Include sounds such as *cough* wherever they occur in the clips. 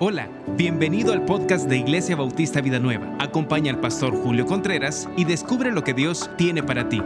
Hola, bienvenido al podcast de Iglesia Bautista Vida Nueva. Acompaña al pastor Julio Contreras y descubre lo que Dios tiene para ti.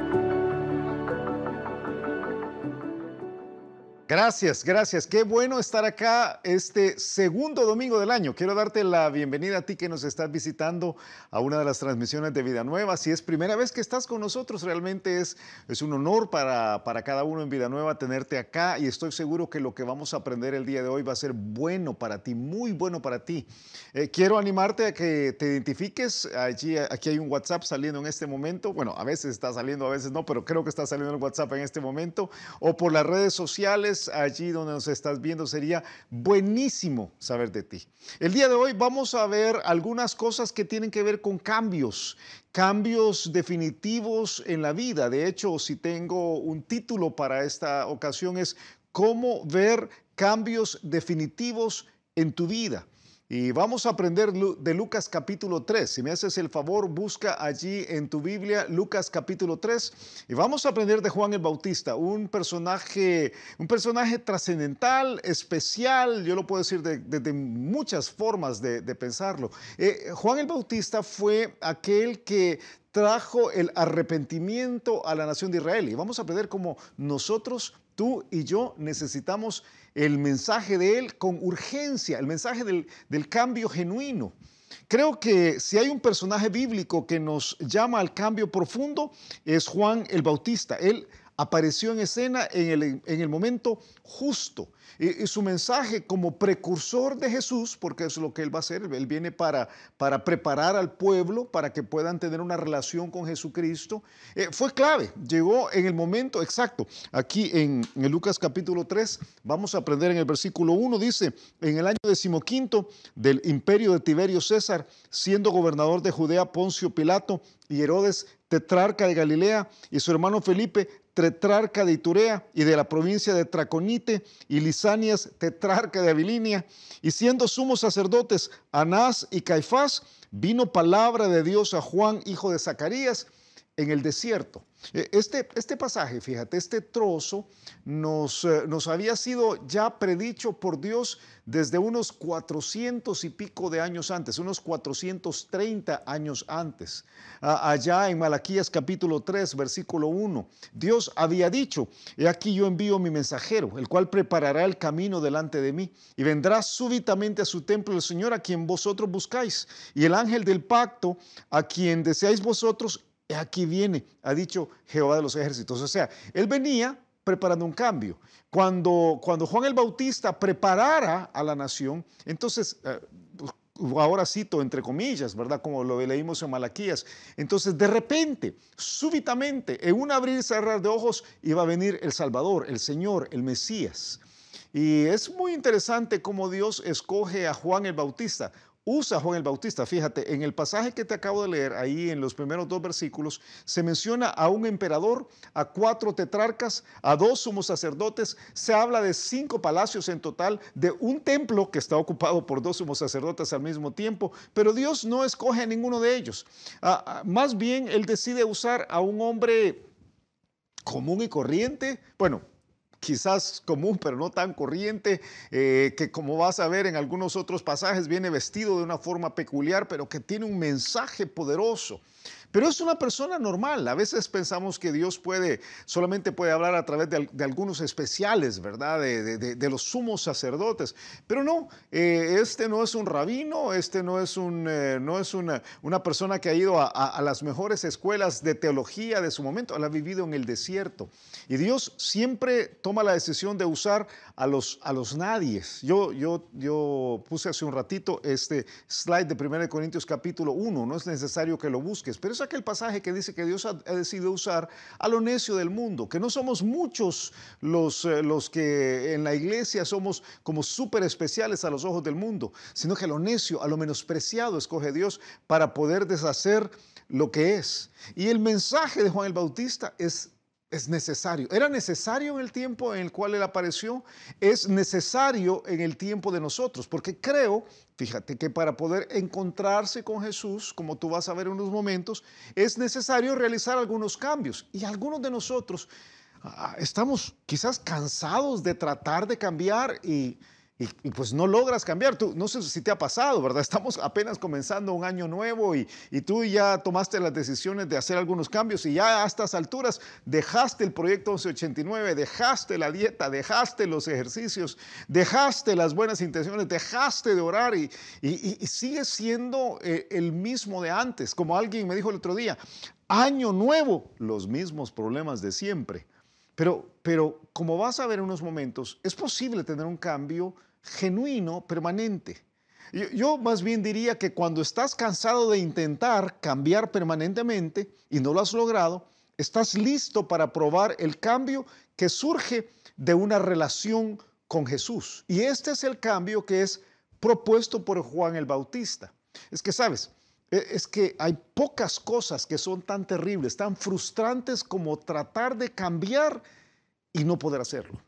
Gracias, gracias. Qué bueno estar acá este segundo domingo del año. Quiero darte la bienvenida a ti que nos estás visitando a una de las transmisiones de Vida Nueva. Si es primera vez que estás con nosotros, realmente es, es un honor para, para cada uno en Vida Nueva tenerte acá y estoy seguro que lo que vamos a aprender el día de hoy va a ser bueno para ti, muy bueno para ti. Eh, quiero animarte a que te identifiques. Allí, aquí hay un WhatsApp saliendo en este momento. Bueno, a veces está saliendo, a veces no, pero creo que está saliendo el WhatsApp en este momento. O por las redes sociales allí donde nos estás viendo. Sería buenísimo saber de ti. El día de hoy vamos a ver algunas cosas que tienen que ver con cambios, cambios definitivos en la vida. De hecho, si tengo un título para esta ocasión es cómo ver cambios definitivos en tu vida. Y vamos a aprender de Lucas capítulo 3. Si me haces el favor, busca allí en tu Biblia Lucas capítulo 3 y vamos a aprender de Juan el Bautista, un personaje, un personaje trascendental, especial, yo lo puedo decir de, muchas formas de, pensarlo. Eh, Juan el Bautista fue aquel que trajo el arrepentimiento a la nación de Israel y vamos a aprender cómo nosotros, tú y yo necesitamos el mensaje de Él con urgencia, el mensaje del, del cambio genuino. Creo que si hay un personaje bíblico que nos llama al cambio profundo, es Juan el Bautista. Él apareció en escena en el, en el momento justo. Y, su mensaje como precursor de Jesús, porque es lo que él va a hacer, él viene para, para preparar al pueblo para que puedan tener una relación con Jesucristo, eh, fue clave, llegó en el momento exacto. Aquí en, en, Lucas capítulo 3 vamos a aprender en el versículo 1, dice, en el año decimoquinto del imperio de Tiberio César, siendo gobernador de Judea Poncio Pilato y Herodes tetrarca de Galilea, y su hermano Felipe, tetrarca de Iturea y de la provincia de Traconite, y Lisanias, tetrarca de Abilinia, y siendo sumos sacerdotes Anás y Caifás, vino palabra de Dios a Juan, hijo de Zacarías, en el desierto. Eh, este, este pasaje, fíjate, este trozo nos, eh, nos había sido ya predicho por Dios desde unos 400 y pico de años antes, unos 430 años antes. allá en Malaquías capítulo 3, versículo 1, Dios había dicho, he aquí yo envío mi mensajero, el cual preparará el camino delante de mí, y vendrá súbitamente a su templo el Señor a quien vosotros buscáis, y el ángel del pacto a quien deseáis vosotros, aquí viene, ha dicho Jehová de los ejércitos. O sea, él venía preparando un cambio. Cuando, cuando Juan el Bautista preparara a la nación, entonces, eh, ahora cito entre comillas, ¿verdad? Como lo leímos en Malaquías. Entonces, de repente, súbitamente, en un abrir y cerrar de ojos, iba a venir el Salvador, el Señor, el Mesías. Y es muy interesante cómo Dios escoge a Juan el Bautista usa Juan el Bautista. Fíjate, en el pasaje que te acabo de leer, ahí en los primeros dos versículos, se menciona a un emperador, a cuatro tetrarcas, a dos sumos sacerdotes, se habla de cinco palacios en total, de un templo que está ocupado por dos sumos sacerdotes al mismo tiempo, pero Dios no escoge a ninguno de ellos. Ah, ah, más bien, Él decide usar a un hombre común y corriente, bueno, quizás común, pero no tan corriente, eh, que como vas a ver en algunos otros pasajes, viene vestido de una forma peculiar, pero que tiene un mensaje poderoso. Pero es una persona normal. A veces pensamos que Dios puede, solamente puede hablar a través de, algunos especiales, ¿verdad? De, los sumos sacerdotes. Pero no, eh, este no es un rabino, este no es, un, eh, no es una, una, persona que ha ido a, las mejores escuelas de teología de su momento. Él ha vivido en el desierto. Y Dios siempre toma la decisión de usar a los, a los nadies. Yo, yo, yo puse hace un ratito este slide de 1 Corintios capítulo 1. No es necesario que lo busques, pero es aquel pasaje que dice que Dios ha, decidido usar a lo necio del mundo, que no somos muchos los, eh, los que en la iglesia somos como súper especiales a los ojos del mundo, sino que a lo necio, a lo menospreciado escoge Dios para poder deshacer lo que es. Y el mensaje de Juan el Bautista es es necesario. Era necesario en el tiempo en el cual Él apareció, es necesario en el tiempo de nosotros, porque creo, fíjate que para poder encontrarse con Jesús, como tú vas a ver en unos momentos, es necesario realizar algunos cambios. Y algunos de nosotros ah, estamos quizás cansados de tratar de cambiar y, y, pues no logras cambiar. Tú, no sé si te ha pasado, ¿verdad? Estamos apenas comenzando un año nuevo y, y, tú ya tomaste las decisiones de hacer algunos cambios y ya a estas alturas dejaste el proyecto 1189, dejaste la dieta, dejaste los ejercicios, dejaste las buenas intenciones, dejaste de orar y, y sigues siendo eh, el mismo de antes. Como alguien me dijo el otro día, año nuevo, los mismos problemas de siempre. Pero, pero como vas a ver en unos momentos, es posible tener un cambio genuino, permanente. Yo, más bien diría que cuando estás cansado de intentar cambiar permanentemente y no lo has logrado, estás listo para probar el cambio que surge de una relación con Jesús. Y este es el cambio que es propuesto por Juan el Bautista. Es que, ¿sabes? E, es que hay pocas cosas que son tan terribles, tan frustrantes como tratar de cambiar y no poder hacerlo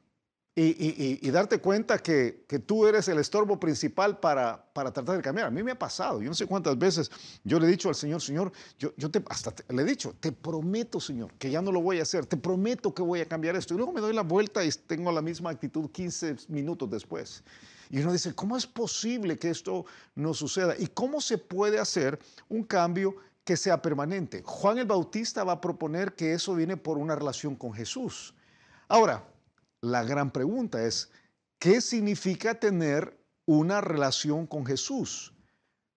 y, darte cuenta que, tú eres el estorbo principal para, para, tratar de cambiar. A mí me ha pasado, yo no sé cuántas veces yo le he dicho al Señor, Señor, yo, yo te, hasta le he dicho, te prometo, Señor, que ya no lo voy a hacer, te prometo que voy a cambiar esto. Y luego me doy la vuelta y tengo la misma actitud 15 minutos después. Y uno dice, ¿cómo es posible que esto no suceda? ¿Y cómo se puede hacer un cambio que sea permanente? Juan el Bautista va a proponer que eso viene por una relación con Jesús. Ahora, la gran pregunta es, ¿qué significa tener una relación con Jesús?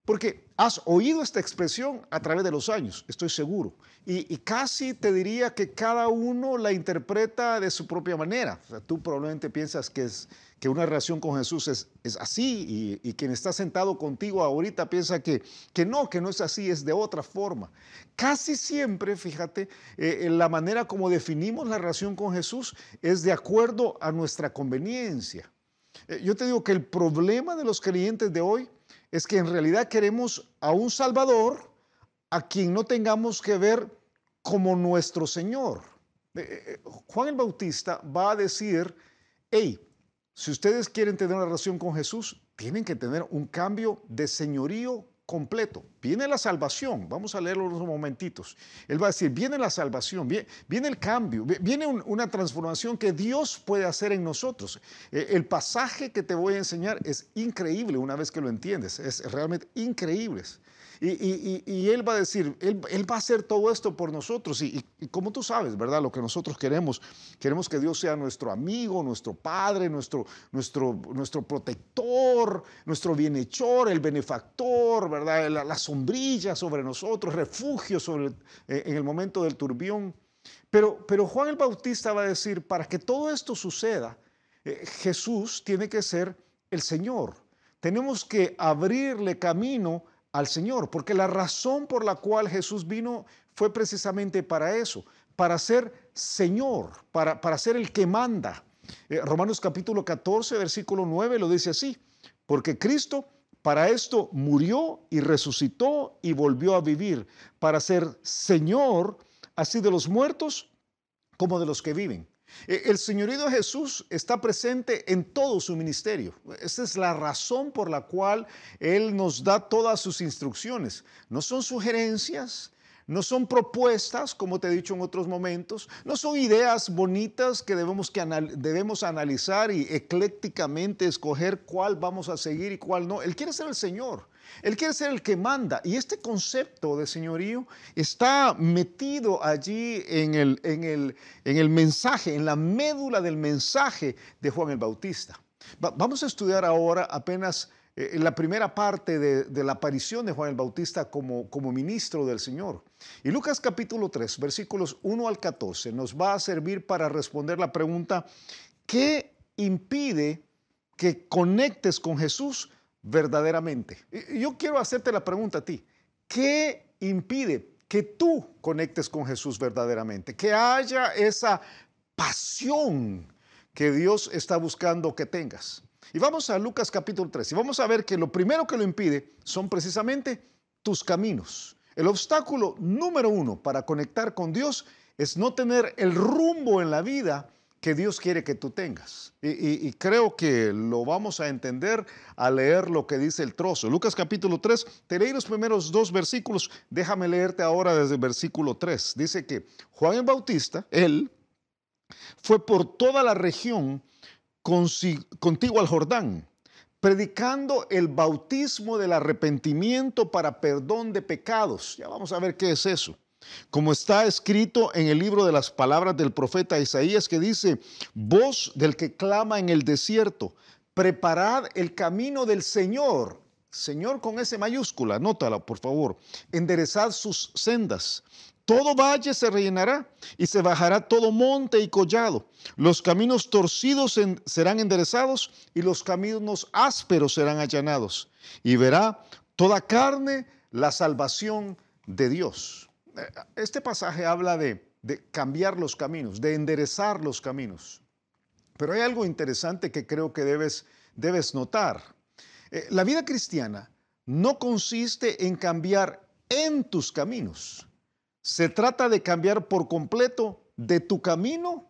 Porque has oído esta expresión a través de los años, estoy seguro. Y, casi te diría que cada uno la interpreta de su propia manera. tú probablemente piensas que, es, que una relación con Jesús es, así y, quien está sentado contigo ahorita piensa que, que no, que no es así, es de otra forma. Casi siempre, fíjate, eh, en la manera como definimos la relación con Jesús es de acuerdo a nuestra conveniencia. Eh, yo te digo que el problema de los creyentes de hoy es que en realidad queremos a un Salvador a quien no tengamos que ver como nuestro Señor. Eh, eh, eh, Juan el Bautista va a decir, hey, si ustedes quieren tener una relación con Jesús, tienen que tener un cambio de señorío completo. Viene la salvación, vamos a leerlo unos momentitos. Él va a decir, viene la salvación, viene, el cambio, viene una transformación que Dios puede hacer en nosotros. el pasaje que te voy a enseñar es increíble una vez que lo entiendes, es realmente increíble. Y, Él va a decir, él, va a hacer todo esto por nosotros. Y, como tú sabes, ¿verdad? Lo que nosotros queremos, queremos que Dios sea nuestro amigo, nuestro Padre, nuestro, nuestro, nuestro protector, nuestro bienhechor, el benefactor, ¿verdad? La, sombrilla sobre nosotros, refugio eh, en el momento del turbión. Pero, pero Juan el Bautista va a decir, para que todo esto suceda, eh, Jesús tiene que ser el Señor. Tenemos que abrirle camino al Señor, porque la razón por la cual Jesús vino fue precisamente para eso, para ser Señor, para, para ser el que manda. Eh, Romanos capítulo 14, versículo 9 lo dice así, porque Cristo para esto murió y resucitó y volvió a vivir, para ser Señor así de los muertos como de los que viven. Eh, el señorío Jesús está presente en todo su ministerio. Esa es la razón por la cual Él nos da todas sus instrucciones. No son sugerencias, no son propuestas, como te he dicho en otros momentos, no son ideas bonitas que debemos, que debemos analizar y eclécticamente escoger cuál vamos a seguir y cuál no. Él quiere ser el Señor. Él quiere ser el que manda. Y este concepto de señorío está metido allí en el, en el, en el mensaje, en la médula del mensaje de Juan el Bautista. vamos a estudiar ahora apenas eh, la primera parte de, la aparición de Juan el Bautista como, como ministro del Señor. Y Lucas capítulo 3, versículos 1 al 14, nos va a servir para responder la pregunta, ¿qué impide que conectes con Jesús verdaderamente? Yo quiero hacerte la pregunta a ti. ¿Qué impide que tú conectes con Jesús verdaderamente? Que haya esa pasión que Dios está buscando que tengas. Y vamos a Lucas capítulo 3 y vamos a ver que lo primero que lo impide son precisamente tus caminos. El obstáculo número uno para conectar con Dios es no tener el rumbo en la vida que Dios quiere que tú tengas. Y, creo que lo vamos a entender al leer lo que dice el trozo. Lucas capítulo 3, te leí los primeros dos versículos, déjame leerte ahora desde el versículo 3. Dice que Juan el Bautista, él, fue por toda la región contigo al Jordán, predicando el bautismo del arrepentimiento para perdón de pecados. Ya vamos a ver qué es eso. Como está escrito en el libro de las palabras del profeta Isaías que dice, voz del que clama en el desierto, preparad el camino del Señor. Señor con S mayúscula, anótala por favor. Enderezad sus sendas. Todo valle se rellenará y se bajará todo monte y collado. Los caminos torcidos serán enderezados y los caminos ásperos serán allanados. Y verá toda carne la salvación de Dios. Este pasaje habla de, cambiar los caminos, de enderezar los caminos. Pero hay algo interesante que creo que debes, debes notar. Eh, la vida cristiana no consiste en cambiar en tus caminos se trata de cambiar por completo de tu camino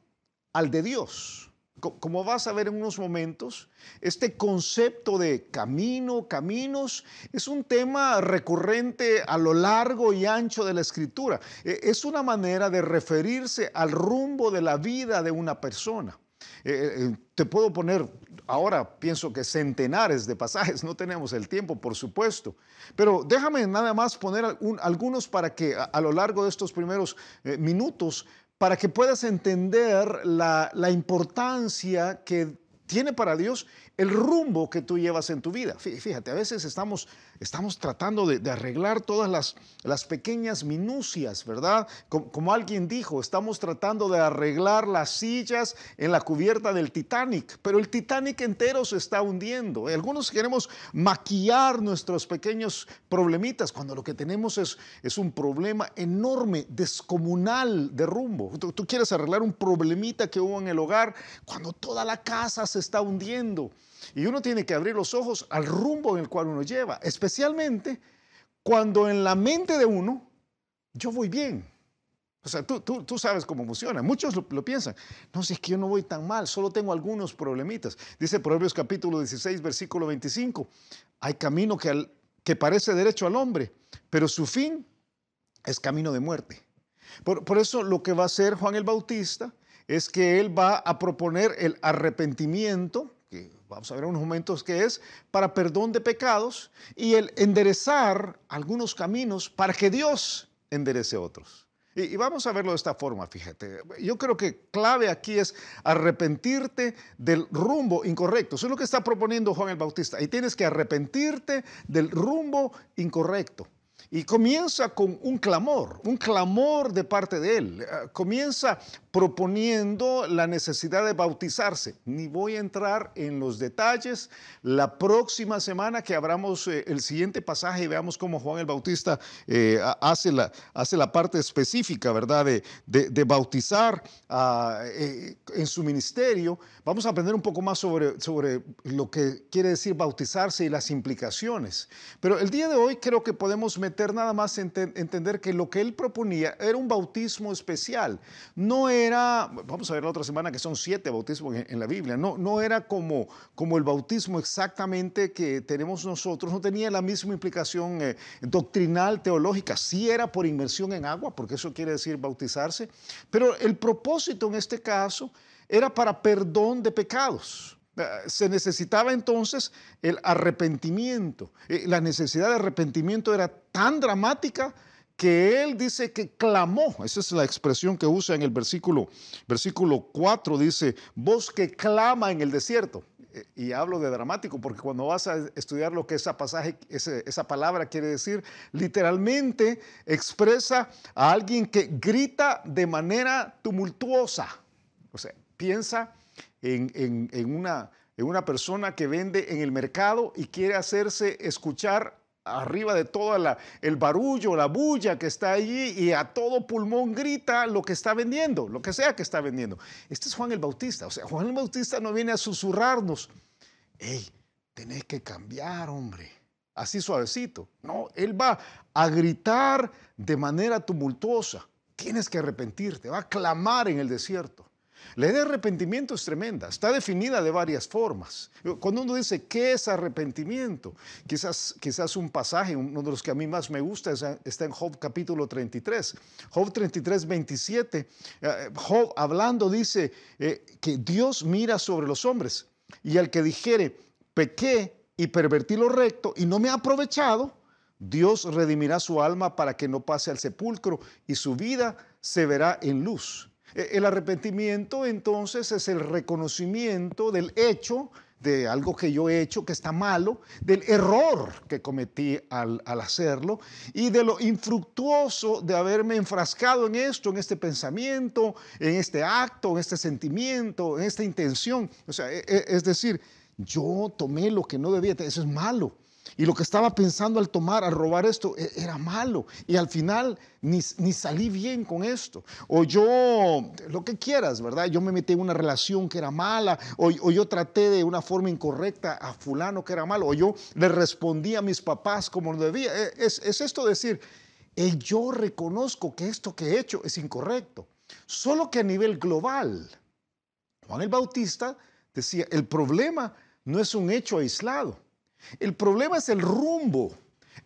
al de Dios. Como vas a ver en unos momentos, este concepto de camino, caminos, es un tema recurrente a lo largo y ancho de la escritura. E, es una manera de referirse al rumbo de la vida de una persona. Eh, eh, te puedo poner, ahora pienso que centenares de pasajes, no tenemos el tiempo, por supuesto, pero déjame nada más poner algunos para que a, lo largo de estos primeros eh, minutos, para que puedas entender la, importancia que tiene para Dios el rumbo que tú llevas en tu vida. Fíjate, a veces estamos, estamos tratando de, arreglar todas las, las, pequeñas minucias, ¿verdad? Como, alguien dijo, estamos tratando de arreglar las sillas en la cubierta del Titanic, pero el Titanic entero se está hundiendo. Algunos queremos maquillar nuestros pequeños problemitas cuando lo que tenemos es, es un problema enorme, descomunal de rumbo. Tú, tú quieres arreglar un problemita que hubo en el hogar cuando toda la casa se está hundiendo. Y uno tiene que abrir los ojos al rumbo en el cual uno lleva, especialmente cuando en la mente de uno yo voy bien. O sea, tú, tú, sabes cómo funciona. Muchos lo, piensan. No, si es que yo no voy tan mal, solo tengo algunos problemitas. Dice Proverbios capítulo 16, versículo 25. Hay camino que, que parece derecho al hombre, pero su fin es camino de muerte. Por, por eso lo que va a hacer Juan el Bautista es que él va a proponer el arrepentimiento vamos a ver unos momentos que es para perdón de pecados y el enderezar algunos caminos para que Dios enderece otros. Y, vamos a verlo de esta forma, fíjate. Yo creo que clave aquí es arrepentirte del rumbo incorrecto. Eso es lo que está proponiendo Juan el Bautista. Y tienes que arrepentirte del rumbo incorrecto. Y comienza con un clamor, un clamor de parte de él. Eh, comienza proponiendo la necesidad de bautizarse. Ni voy a entrar en los detalles. La próxima semana que abramos eh, el siguiente pasaje y veamos cómo Juan el Bautista eh, hace, la, hace la parte específica, ¿verdad? De, de, bautizar ah, eh, en su ministerio, vamos a aprender un poco más sobre, sobre lo que quiere decir bautizarse y las implicaciones. Pero el día de hoy creo que podemos meter nada más en entender que lo que él proponía era un bautismo especial. No es era, vamos a ver la otra semana que son siete bautismos en, la Biblia, no, no era como, como el bautismo exactamente que tenemos nosotros, no tenía la misma implicación eh, doctrinal, teológica, sí era por inmersión en agua, porque eso quiere decir bautizarse, pero el propósito en este caso era para perdón de pecados. Eh, se necesitaba entonces el arrepentimiento. Eh, la necesidad de arrepentimiento era tan dramática que él dice que clamó, esa es la expresión que usa en el versículo, versículo 4, dice, voz que clama en el desierto. Eh, y hablo de dramático porque cuando vas a estudiar lo que esa pasaje, esa palabra quiere decir, literalmente expresa a alguien que grita de manera tumultuosa. O sea, piensa en una persona que vende en el mercado y quiere hacerse escuchar arriba de todo el barullo, la bulla que está allí y a todo pulmón grita lo que está vendiendo, lo que sea que está vendiendo. Este es Juan el Bautista. O sea, Juan el Bautista no viene a susurrarnos, hey, tenés que cambiar, hombre, así suavecito. No, él va a gritar de manera tumultuosa. Tienes que arrepentirte, va a clamar en el desierto. La idea de arrepentimiento es tremenda, está definida de varias formas. Cuando uno dice, ¿qué es arrepentimiento? Quizás, quizás un pasaje, uno de los que a mí más me gusta, está en Job capítulo 33. Job 33, 27. Eh, Job hablando dice eh, que Dios mira sobre los hombres y al que dijere, pequé, y pervertí lo recto y no me ha aprovechado, Dios redimirá su alma para que no pase al sepulcro y su vida se verá en luz. E, el arrepentimiento entonces es el reconocimiento del hecho de algo que yo he hecho que está malo, del error que cometí al, al, hacerlo y de lo infructuoso de haberme enfrascado en esto, en este pensamiento, en este acto, en este sentimiento, en esta intención. O sea, e, e, es decir, yo tomé lo que no debía, eso es malo. Y lo que estaba pensando al tomar, al robar esto, e, era malo. Y al final ni, salí bien con esto. O yo, lo que quieras, ¿verdad? Yo me metí en una relación que era mala. O, yo traté de una forma incorrecta a fulano que era malo. O yo le respondí a mis papás como debía. E, es, es esto decir, yo reconozco que esto que he hecho es incorrecto. Solo que a nivel global, Juan el Bautista decía, el problema no es un hecho aislado. El problema es el rumbo,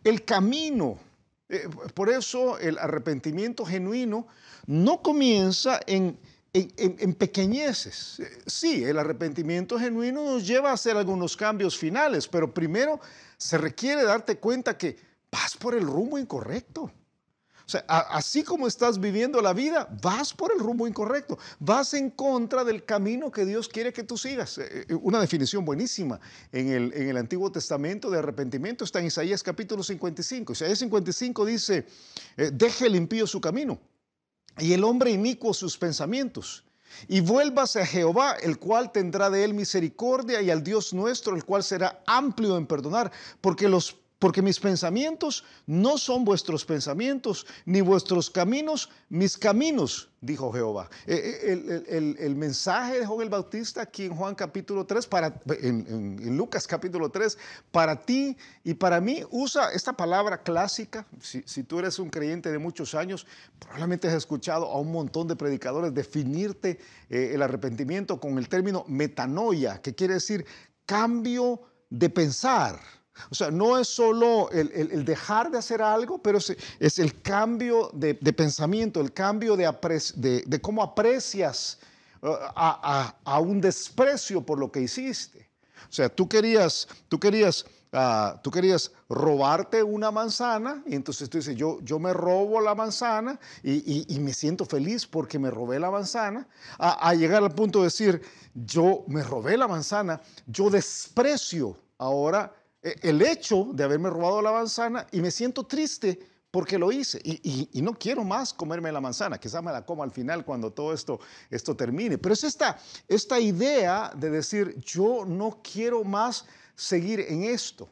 el camino. Eh, por eso el arrepentimiento genuino no comienza en, en, pequeñeces. Eh, sí, el arrepentimiento genuino nos lleva a hacer algunos cambios finales, pero primero se requiere darte cuenta que vas por el rumbo incorrecto. O sea, así como estás viviendo la vida, vas por el rumbo incorrecto, vas en contra del camino que Dios quiere que tú sigas. Eh, eh, una definición buenísima en el, Antiguo Testamento de arrepentimiento está en Isaías capítulo 55. Isaías 55 dice, eh, deje el impío su camino y el hombre inicuo sus pensamientos. Y vuélvase a Jehová, el cual tendrá de él misericordia, y al Dios nuestro, el cual será amplio en perdonar, porque los porque mis pensamientos no son vuestros pensamientos, ni vuestros caminos mis caminos, dijo Jehová. Eh, eh, el, mensaje de Juan el Bautista aquí en Juan capítulo 3, para, en, Lucas capítulo 3, para ti y para mí, usa esta palabra clásica. Si, tú eres un creyente de muchos años, probablemente has escuchado a un montón de predicadores definirte eh, el arrepentimiento con el término metanoia, que quiere decir cambio de pensar o sea, no es solo el, dejar de hacer algo, pero es, el cambio de, pensamiento, el cambio de, cómo aprecias uh, a, un desprecio por lo que hiciste. O sea, tú querías, tú querías, ah, tú querías robarte una manzana y entonces tú dices, yo, yo me robo la manzana y, me siento feliz porque me robé la manzana, a llegar al punto de decir, yo me robé la manzana, yo desprecio ahora el hecho de haberme robado la manzana y me siento triste porque lo hice y, no quiero más comerme la manzana, quizá me la coma al final cuando todo esto, esto termine. Pero es esta, esta idea de decir, yo no quiero más seguir en esto.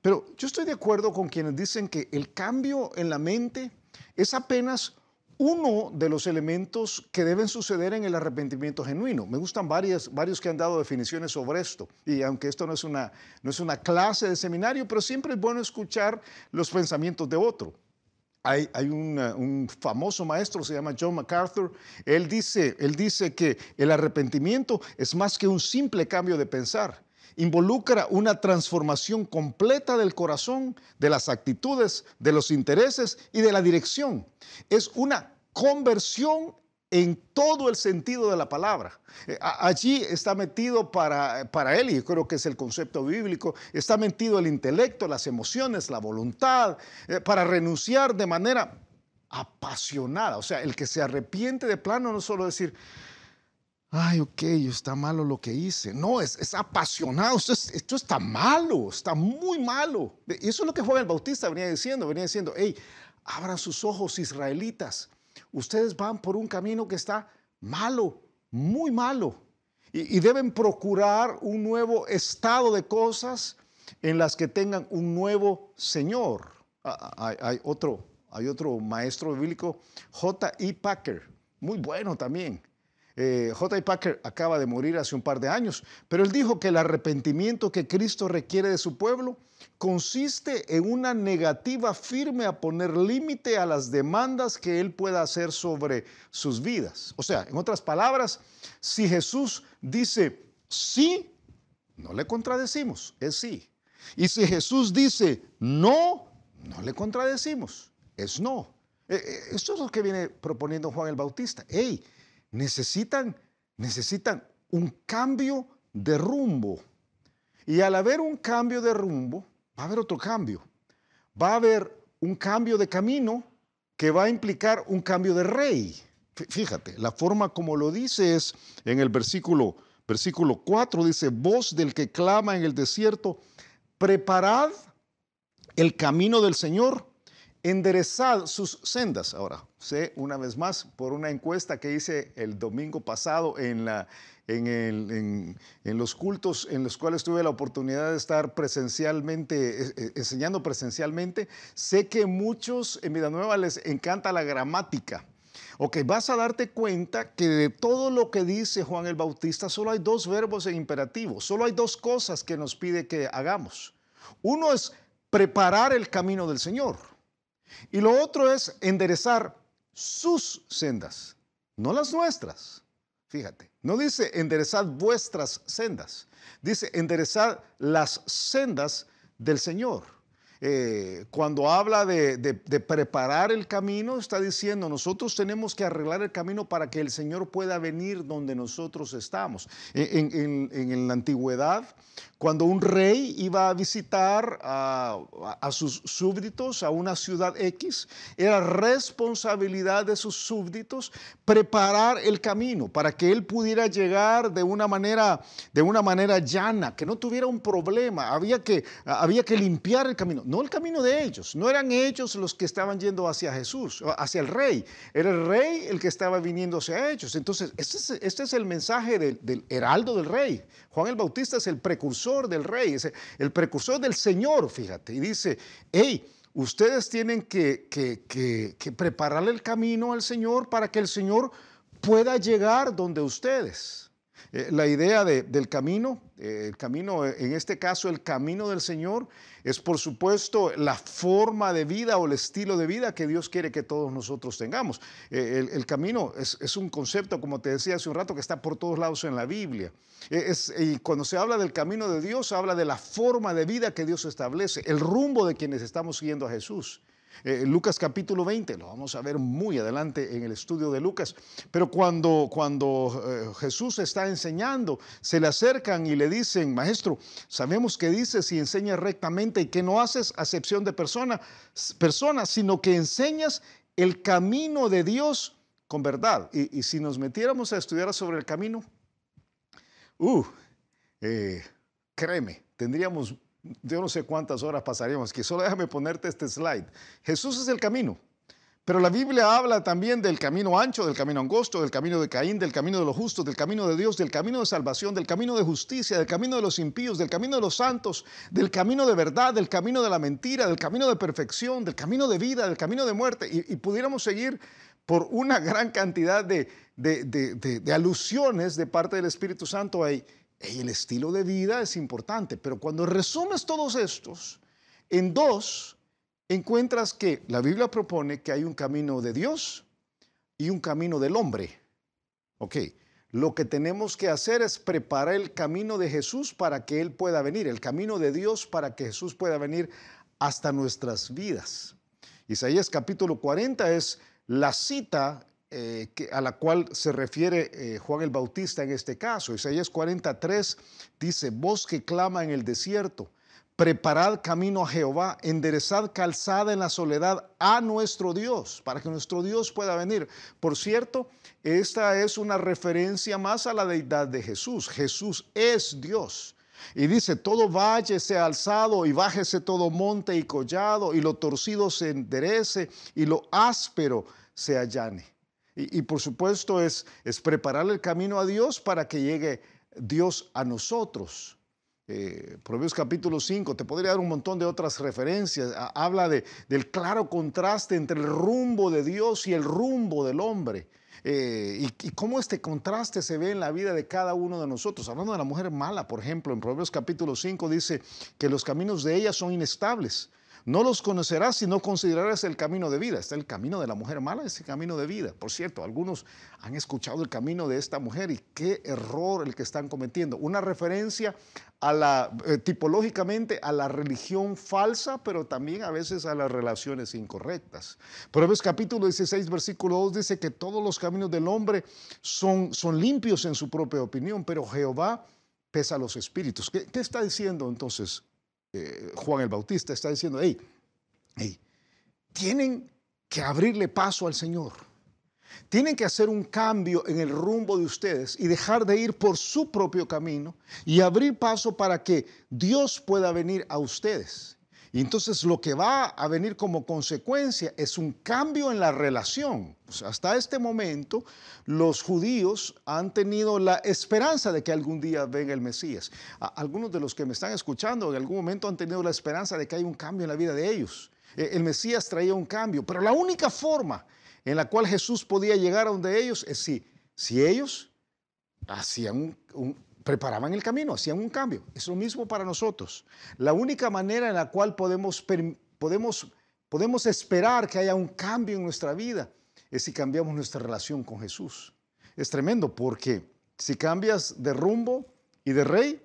Pero yo estoy de acuerdo con quienes dicen que el cambio en la mente es apenas uno de los elementos que deben suceder en el arrepentimiento genuino. Me gustan varias, varios que han dado definiciones sobre esto. Y aunque esto no es, una, no es una clase de seminario, pero siempre es bueno escuchar los pensamientos de otro. Hay, un famoso maestro, se llama John MacArthur. Él dice, él dice que el arrepentimiento es más que un simple cambio de pensar involucra una transformación completa del corazón, de las actitudes, de los intereses y de la dirección. Es una conversión en todo el sentido de la palabra. Eh, allí está metido para, para él, y yo creo que es el concepto bíblico, está metido el intelecto, las emociones, la voluntad, eh, para renunciar de manera apasionada. O sea, el que se arrepiente de plano no solo decir, ay, ok, está malo lo que hice. No, es, apasionado, esto, está malo, está muy malo. Y eso es lo que Juan el Bautista venía diciendo, venía diciendo, hey, abran sus ojos israelitas, ustedes van por un camino que está malo, muy malo, y, deben procurar un nuevo estado de cosas en las que tengan un nuevo Señor. Ah, ah, hay, otro, hay otro maestro bíblico, J. E. Packer, muy bueno también eh, J. Packer acaba de morir hace un par de años, pero él dijo que el arrepentimiento que Cristo requiere de su pueblo consiste en una negativa firme a poner límite a las demandas que él pueda hacer sobre sus vidas. O sea, en otras palabras, si Jesús dice sí, no le contradecimos, es sí. Y si Jesús dice no, no le contradecimos, es no. Eh, eh, esto es lo que viene proponiendo Juan el Bautista. Hey, necesitan, necesitan un cambio de rumbo. Y al haber un cambio de rumbo, va a haber otro cambio. Va a haber un cambio de camino que va a implicar un cambio de rey. Fíjate, la forma como lo dice es en el versículo, versículo 4, dice, voz del que clama en el desierto, preparad el camino del Señor, enderezad sus sendas. Ahora, sé una vez más por una encuesta que hice el domingo pasado en, los cultos en los cuales tuve la oportunidad de estar presencialmente, eh, eh, enseñando presencialmente, sé que muchos en Vida Nueva les encanta la gramática. Ok, vas a darte cuenta que de todo lo que dice Juan el Bautista, solo hay dos verbos en imperativo, solo hay dos cosas que nos pide que hagamos. Uno es preparar el camino del Señor y lo otro es enderezar sus sendas, no las nuestras. Fíjate, no dice enderezad vuestras sendas, dice enderezad las sendas del Señor. Eh, cuando habla de, preparar el camino, está diciendo, nosotros tenemos que arreglar el camino para que el Señor pueda venir donde nosotros estamos. En, la antigüedad, cuando un rey iba a visitar a, sus súbditos a una ciudad X, era responsabilidad de sus súbditos preparar el camino para que él pudiera llegar de una manera, llana, que no tuviera un problema. Había que limpiar el camino, no el camino de ellos. No eran ellos los que estaban yendo hacia Jesús, hacia el rey. Era el rey el que estaba viniendo hacia ellos. Entonces, este es, este es el mensaje del, del heraldo del rey. Juan el Bautista es el precursor del rey, es el precursor del Señor, fíjate. Y dice, hey, ustedes tienen que, que, que, prepararle el camino al Señor para que el Señor pueda llegar donde ustedes. Eh, la idea del camino, eh, el camino, en este caso el camino del Señor, es por supuesto la forma de vida o el estilo de vida que Dios quiere que todos nosotros tengamos. Eh, el, camino es, un concepto, como te decía hace un rato, que está por todos lados en la Biblia. Eh, y cuando se habla del camino de Dios, habla de la forma de vida que Dios establece, el rumbo de quienes estamos siguiendo a Jesús. Eh, Lucas capítulo 20, lo vamos a ver muy adelante en el estudio de Lucas, pero cuando, cuando eh, Jesús está enseñando, se le acercan y le dicen, maestro, sabemos que dices y enseñas rectamente y que no haces acepción de persona, personas, sino que enseñas el camino de Dios con verdad. Y, si nos metiéramos a estudiar sobre el camino, uh, eh, créeme, tendríamos yo no sé cuántas horas pasaríamos aquí, solo déjame ponerte este slide. Jesús es el camino, pero la Biblia habla también del camino ancho, del camino angosto, del camino de Caín, del camino de los justos, del camino de Dios, del camino de salvación, del camino de justicia, del camino de los impíos, del camino de los santos, del camino de verdad, del camino de la mentira, del camino de perfección, del camino de vida, del camino de muerte. Y, pudiéramos seguir por una gran cantidad de, de alusiones de parte del Espíritu Santo ahí el estilo de vida es importante, pero cuando resumes todos estos en dos, encuentras que la Biblia propone que hay un camino de Dios y un camino del hombre. Ok, lo que tenemos que hacer es preparar el camino de Jesús para que Él pueda venir, el camino de Dios para que Jesús pueda venir hasta nuestras vidas. Isaías capítulo 40 es la cita eh, a la cual se refiere eh, Juan el Bautista en este caso. Isaías 43 dice, voz que clama en el desierto, preparad camino a Jehová, enderezad calzada en la soledad a nuestro Dios, para que nuestro Dios pueda venir. Por cierto, esta es una referencia más a la deidad de Jesús. Jesús es Dios. Y dice, todo valle sea alzado y bájese todo monte y collado, y lo torcido se enderece y lo áspero se allane. Y, por supuesto es, es preparar el camino a Dios para que llegue Dios a nosotros. Eh, Proverbios capítulo 5, te podría dar un montón de otras referencias. Habla de, del claro contraste entre el rumbo de Dios y el rumbo del hombre. Eh, y, y, cómo este contraste se ve en la vida de cada uno de nosotros. Hablando de la mujer mala, por ejemplo, en Proverbios capítulo 5 dice que los caminos de ella son inestables. No los conocerás si no considerarás el camino de vida. Está el camino de la mujer mala, ese camino de vida. Por cierto, algunos han escuchado el camino de esta mujer y qué error el que están cometiendo. Una referencia a la, eh, tipológicamente a la religión falsa, pero también a veces a las relaciones incorrectas. Proverbios capítulo 16, versículo 2 dice que todos los caminos del hombre son, son limpios en su propia opinión, pero Jehová pesa los espíritus. ¿Qué, está diciendo entonces eh, Juan el Bautista? Está diciendo, hey, hey, tienen que abrirle paso al Señor. Tienen que hacer un cambio en el rumbo de ustedes y dejar de ir por su propio camino y abrir paso para que Dios pueda venir a ustedes. Y entonces lo que va a venir como consecuencia es un cambio en la relación. hasta este momento los judíos han tenido la esperanza de que algún día venga el Mesías. algunos de los que me están escuchando en algún momento han tenido la esperanza de que hay un cambio en la vida de ellos. E, el Mesías traía un cambio, pero la única forma en la cual Jesús podía llegar a donde ellos es si, si ellos hacían un preparaban el camino, hacían un cambio. Es lo mismo para nosotros. La única manera en la cual podemos, podemos, podemos esperar que haya un cambio en nuestra vida es si cambiamos nuestra relación con Jesús. Es tremendo porque si cambias de rumbo y de rey,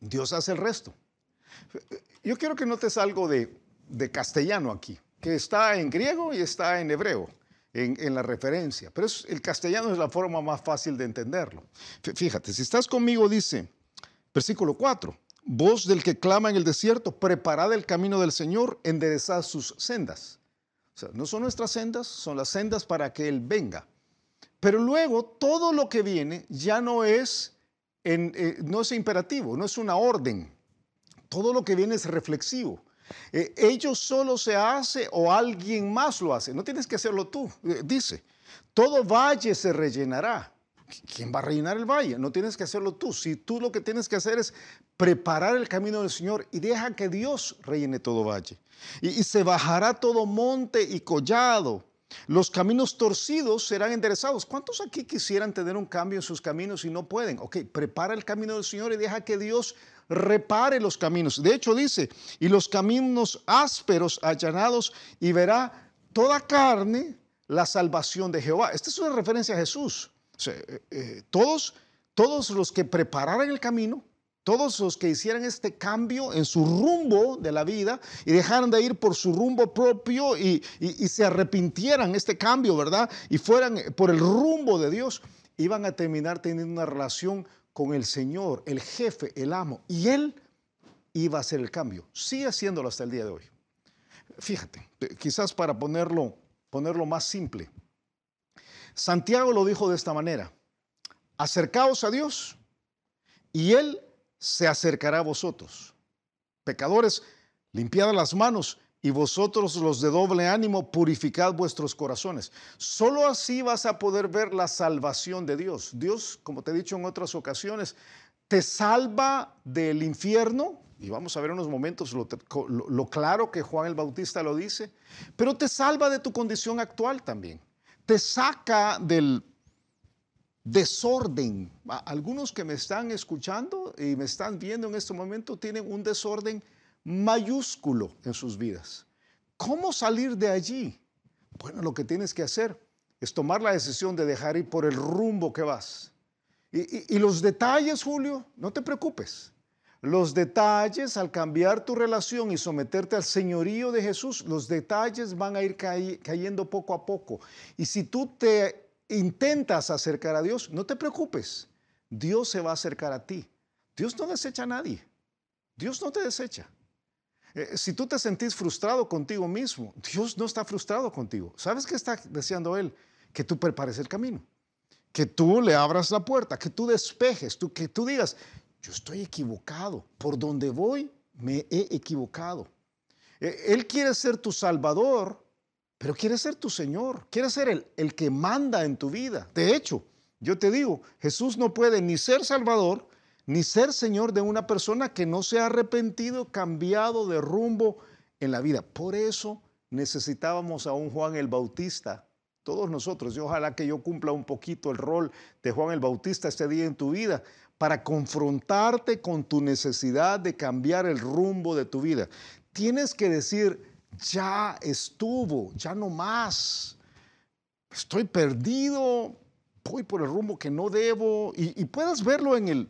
Dios hace el resto. Yo quiero que notes algo de, de castellano aquí, que está en griego y está en hebreo en, la referencia, pero el castellano es la forma más fácil de entenderlo. Fíjate, si estás conmigo, dice, versículo 4, voz del que clama en el desierto, preparad el camino del Señor, enderezad sus sendas. O sea, no son nuestras sendas, son las sendas para que Él venga. Pero luego todo lo que viene ya no es, eh, no es imperativo, no es una orden. Todo lo que viene es reflexivo. Eh, ellos solo se hace o alguien más lo hace. No tienes que hacerlo tú. Eh, dice, todo valle se rellenará. ¿Quién va a rellenar el valle? No tienes que hacerlo tú. Si tú lo que tienes que hacer es preparar el camino del Señor y deja que Dios rellene todo valle. Y se bajará todo monte y collado. Los caminos torcidos serán enderezados. ¿Cuántos aquí quisieran tener un cambio en sus caminos y no pueden? Ok, prepara el camino del Señor y deja que Dios repare los caminos. De hecho dice, y los caminos ásperos allanados y verá toda carne la salvación de Jehová. Esta es una referencia a Jesús. Eh, eh, todos, todos los que prepararan el camino, todos los que hicieran este cambio en su rumbo de la vida y dejaran de ir por su rumbo propio y, se arrepintieran este cambio, ¿verdad? Y fueran por el rumbo de Dios, iban a terminar teniendo una relación con el Señor, el jefe, el amo, y Él iba a hacer el cambio. Sigue haciéndolo hasta el día de hoy. Fíjate, quizás para ponerlo, ponerlo más simple. Santiago lo dijo de esta manera, acercaos a Dios y Él se acercará a vosotros. Pecadores, limpiad las manos y vosotros los de doble ánimo, purificad vuestros corazones. Solo así vas a poder ver la salvación de Dios. Dios, como te he dicho en otras ocasiones, te salva del infierno, y vamos a ver unos momentos lo, lo, claro que Juan el Bautista lo dice, pero te salva de tu condición actual también. Te saca del desorden. Algunos que me están escuchando y me están viendo en este momento tienen un desorden mayúsculo en sus vidas. ¿Cómo salir de allí? Bueno, lo que tienes que hacer es tomar la decisión de dejar ir por el rumbo que vas. Y, los detalles, Julio, no te preocupes. Los detalles, al cambiar tu relación y someterte al señorío de Jesús, los detalles van a ir cayendo poco a poco. Y si tú te intentas acercar a Dios, no te preocupes. Dios se va a acercar a ti. Dios no desecha a nadie. Dios no te desecha. Eh, si tú te sentís frustrado contigo mismo, Dios no está frustrado contigo. ¿Sabes qué está deseando Él? Que tú prepares el camino, que tú le abras la puerta, que tú despejes, tú, que tú digas, yo estoy equivocado, por donde voy me he equivocado. Eh, él quiere ser tu salvador, pero quiere ser tu Señor, quiere ser el, el que manda en tu vida. De hecho, yo te digo, Jesús no puede ni ser salvador, ni ser señor de una persona que no se ha arrepentido, cambiado de rumbo en la vida. Por eso necesitábamos a un Juan el Bautista, todos nosotros, y ojalá que yo cumpla un poquito el rol de Juan el Bautista este día en tu vida, para confrontarte con tu necesidad de cambiar el rumbo de tu vida. Tienes que decir, ya estuvo, ya no más. Estoy perdido, voy por el rumbo que no debo, y, y puedes verlo en el,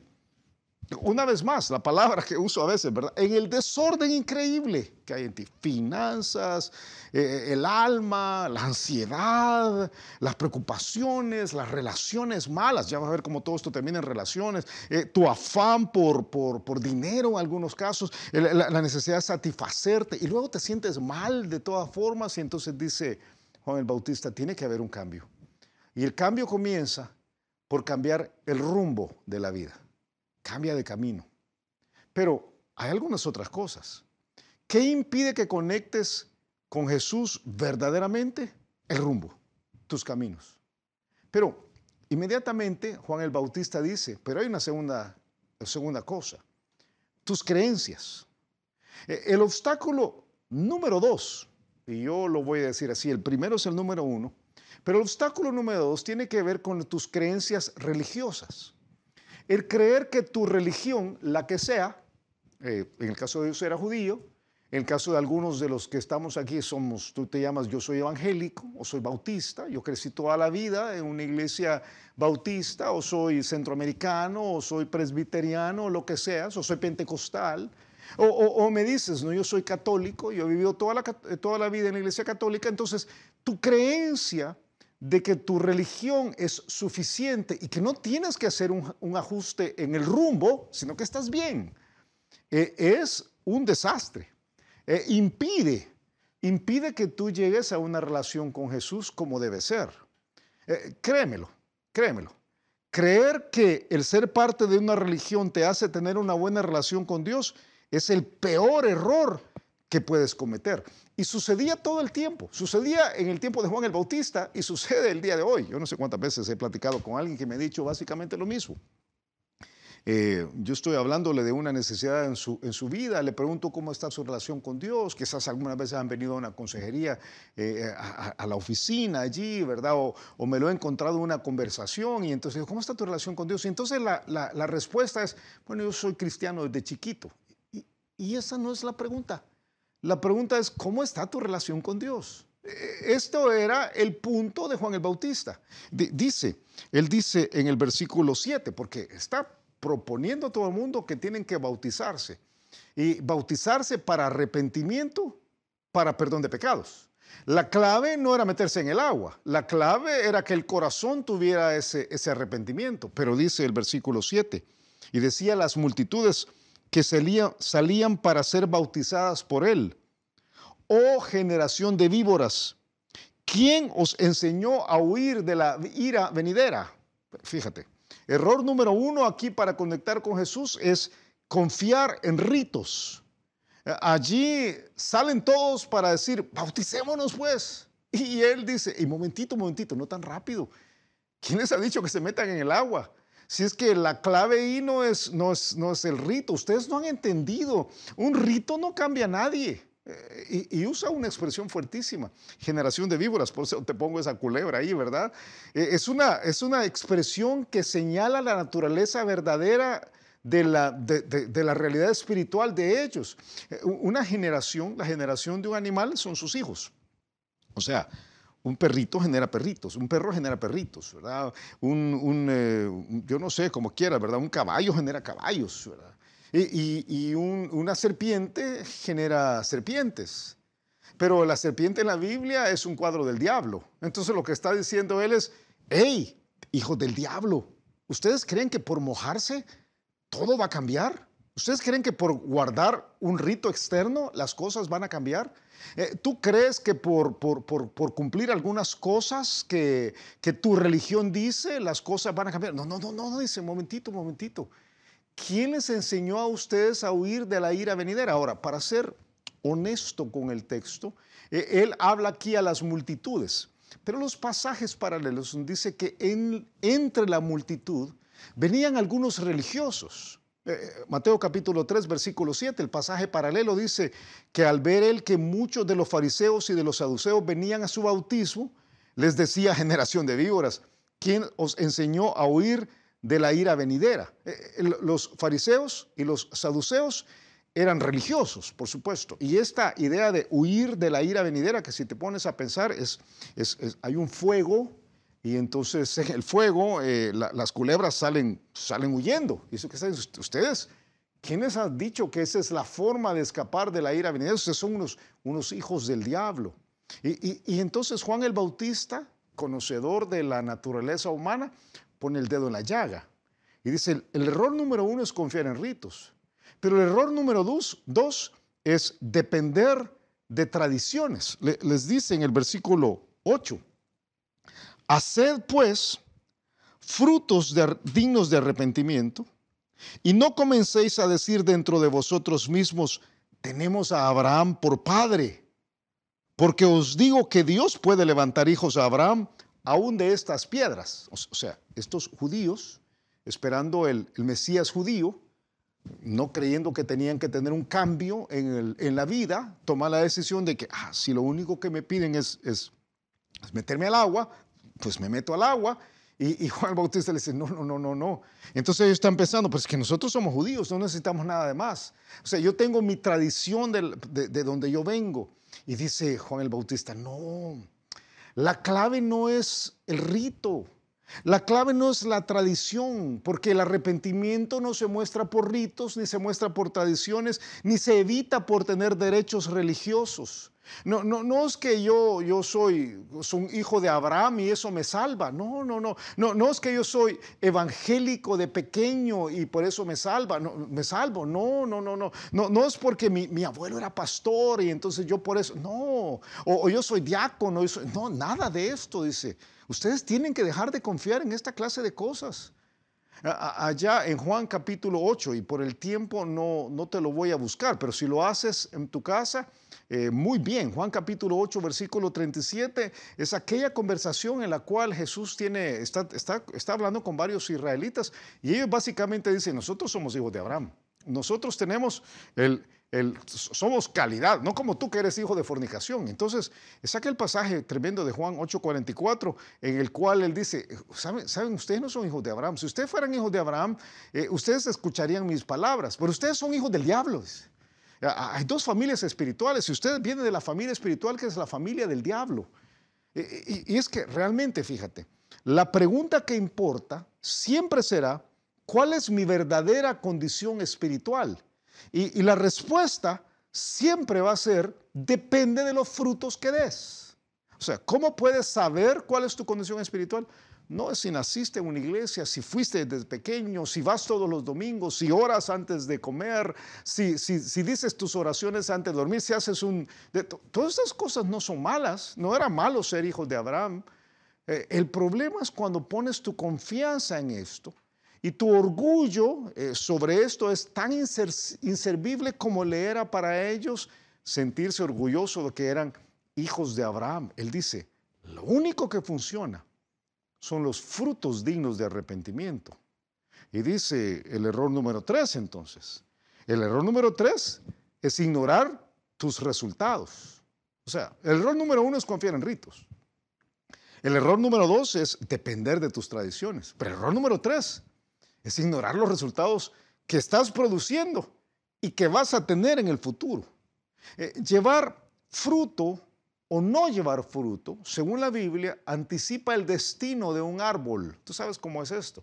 una vez más, la palabra que uso a veces, ¿verdad? En el desorden increíble que hay en ti. Finanzas, eh, el alma, la ansiedad, las preocupaciones, las relaciones malas. Ya vas a ver cómo todo esto termina en relaciones. Eh, tu afán por, por, dinero en algunos casos, la, la necesidad de satisfacerte. Y luego te sientes mal de todas formas. Y entonces dice Juan el Bautista, tiene que haber un cambio. Y el cambio comienza por cambiar el rumbo de la vida cambia de camino. Pero hay algunas otras cosas. ¿Qué impide que conectes con Jesús verdaderamente? El rumbo, tus caminos. Pero inmediatamente Juan el Bautista dice, pero hay una segunda, segunda cosa, tus creencias. E, el obstáculo número dos, y yo lo voy a decir así, el primero es el número uno, pero el obstáculo número dos tiene que ver con tus creencias religiosas. El creer que tu religión, la que sea, eh, en el caso de Dios era judío, en el caso de algunos de los que estamos aquí somos, tú te llamas yo soy evangélico o soy bautista, yo crecí toda la vida en una iglesia bautista o soy centroamericano o soy presbiteriano o lo que seas, o soy pentecostal. O, me dices, no, yo soy católico, yo he vivido toda la, toda la vida en la iglesia católica, entonces tu creencia de que tu religión es suficiente y que no tienes que hacer un, ajuste en el rumbo, sino que estás bien, eh, es un desastre. Eh, impide, impide que tú llegues a una relación con Jesús como debe ser. Eh, créemelo, créemelo. Creer que el ser parte de una religión te hace tener una buena relación con Dios es el peor error que puedes cometer. Y sucedía todo el tiempo, sucedía en el tiempo de Juan el Bautista y sucede el día de hoy. Yo no sé cuántas veces he platicado con alguien que me ha dicho básicamente lo mismo. Eh, yo estoy hablándole de una necesidad en su, en su, vida, le pregunto cómo está su relación con Dios, quizás algunas veces han venido a una consejería eh, a, la oficina allí, ¿verdad? O, o, me lo he encontrado en una conversación y entonces, ¿cómo está tu relación con Dios? Y entonces la, la, la respuesta es, bueno, yo soy cristiano desde chiquito. Y, y esa no es la pregunta. La pregunta es, ¿cómo está tu relación con Dios? E, esto era el punto de Juan el Bautista. dice, él dice en el versículo 7, porque está proponiendo a todo el mundo que tienen que bautizarse. Y bautizarse para arrepentimiento, para perdón de pecados. La clave no era meterse en el agua, la clave era que el corazón tuviera ese, ese arrepentimiento. Pero dice el versículo 7, y decía las multitudes, que salían para ser bautizadas por él. Oh generación de víboras, ¿quién os enseñó a huir de la ira venidera? Fíjate, error número uno aquí para conectar con Jesús es confiar en ritos. Allí salen todos para decir, bauticémonos pues. Y él dice, y momentito, momentito, no tan rápido. ¿Quién les ha dicho que se metan en el agua? Si es que la clave ahí no es, no es, no es el rito, ustedes no han entendido. Un rito no cambia a nadie. Eh, y, usa una expresión fuertísima, generación de víboras, por eso te pongo esa culebra ahí, ¿verdad? Eh, es, una, es una expresión que señala la naturaleza verdadera de la, de, de la realidad espiritual de ellos. Eh, una generación, la generación de un animal son sus hijos. O sea, un perrito genera perritos, un perro genera perritos, ¿verdad? Un, eh, yo no sé, como quiera, ¿verdad? Un caballo genera caballos, ¿verdad? Y, una serpiente genera serpientes. Pero la serpiente en la Biblia es un cuadro del diablo. Entonces lo que está diciendo él es, hey, hijos del diablo, ¿ustedes creen que por mojarse todo va a cambiar? ¿Ustedes creen que por guardar un rito externo las cosas van a cambiar? Eh, ¿Tú crees que por, cumplir algunas cosas que, tu religión dice, las cosas van a cambiar? No, no, no, no, dice, momentito, momentito. ¿Quién les enseñó a ustedes a huir de la ira venidera? Ahora, para ser honesto con el texto, eh, él habla aquí a las multitudes, pero los pasajes paralelos dice que en, entre la multitud venían algunos religiosos Mateo capítulo 3, versículo 7, el pasaje paralelo dice que al ver él que muchos de los fariseos y de los saduceos venían a su bautismo, les decía *laughs* generación de víboras, ¿quién os enseñó a huir de la ira venidera? Eh, los fariseos y los saduceos eran religiosos, por supuesto, y esta idea de huir de la ira venidera, que si te pones a pensar, es hay un fuego y entonces en el fuego eh, las culebras salen, salen huyendo. ¿Y eso qué saben ustedes? ¿Quiénes han dicho que esa es la forma de escapar de la ira venidera? Ustedes son unos, unos hijos del diablo. Y, entonces Juan el Bautista, conocedor de la naturaleza humana, pone el dedo en la llaga. Y dice, el, error número uno es confiar en ritos. Pero el error número dos, dos es depender de tradiciones. les dice en el versículo 8, Haced pues frutos dignos de arrepentimiento y no comencéis a decir dentro de vosotros mismos, tenemos a Abraham por padre, porque os digo que Dios puede levantar hijos a Abraham aún de estas piedras. O sea, estos judíos, esperando el, Mesías judío, no creyendo que tenían que tener un cambio en, la vida, toman la decisión de que, ah, si lo único que me piden es meterme al agua, pues me meto al agua. Y, *laughs* Juan el Bautista le dice, no, no, no, no, no. Entonces ellos están pensando, pues que nosotros somos judíos, no necesitamos nada de más. O sea, yo tengo mi tradición de, de donde yo vengo. Y dice Juan el Bautista, no, la clave no es el rito. La clave no es la tradición, porque el arrepentimiento no se muestra por ritos, ni se muestra por tradiciones, ni se evita por tener derechos religiosos. No, no, no es que yo, yo soy, soy, un hijo de Abraham y eso me salva. No, no, no, no. No es que yo soy evangélico de pequeño y por eso me salva. No, me salvo. No, no, no, no. No, es porque mi, abuelo era pastor y entonces yo por eso. No. O, yo soy diácono. no, nada de esto, dice. Ustedes tienen que dejar de confiar en esta clase de cosas. Allá en Juan capítulo 8, y por el tiempo no, no te lo voy a buscar, pero si lo haces en tu casa, eh, muy bien. Juan capítulo 8, versículo 37, es aquella conversación en la cual Jesús tiene, está, está, está hablando con varios israelitas y ellos básicamente dicen, nosotros somos hijos de Abraham. Nosotros tenemos el, somos calidad, no como tú que eres hijo de fornicación. Entonces, es aquel pasaje tremendo de Juan 8:44 en el cual él dice, ¿saben, ¿saben, ustedes no son hijos de Abraham? Si ustedes fueran hijos de Abraham, eh, ustedes escucharían mis palabras, pero ustedes son hijos del diablo. Hay dos familias espirituales y ustedes vienen de la familia espiritual que es la familia del diablo. y es que realmente, fíjate, la pregunta que importa siempre será, ¿cuál es mi verdadera condición espiritual? Y, la respuesta siempre va a ser, depende de los frutos que des. O sea, ¿cómo puedes saber cuál es tu condición espiritual? No es si naciste en una iglesia, si fuiste desde pequeño, si vas todos los domingos, si oras antes de comer, si, si, dices tus oraciones antes de dormir, si haces un... todas estas cosas no son malas, no era malo ser hijo de Abraham. Eh, el problema es cuando pones tu confianza en esto y tu orgullo eh, sobre esto es tan inservible como le era para ellos sentirse orgulloso de que eran hijos de Abraham. Él dice, lo único que funciona son los frutos dignos de arrepentimiento. Y dice el error número tres entonces. El error número tres es ignorar tus resultados. O sea, el error número uno es confiar en ritos. El error número dos es depender de tus tradiciones. Pero el error número tres es ignorar los resultados que estás produciendo y que vas a tener en el futuro. Eh, llevar fruto o no llevar fruto, según la Biblia, anticipa el destino de un árbol. ¿Tú sabes cómo es esto?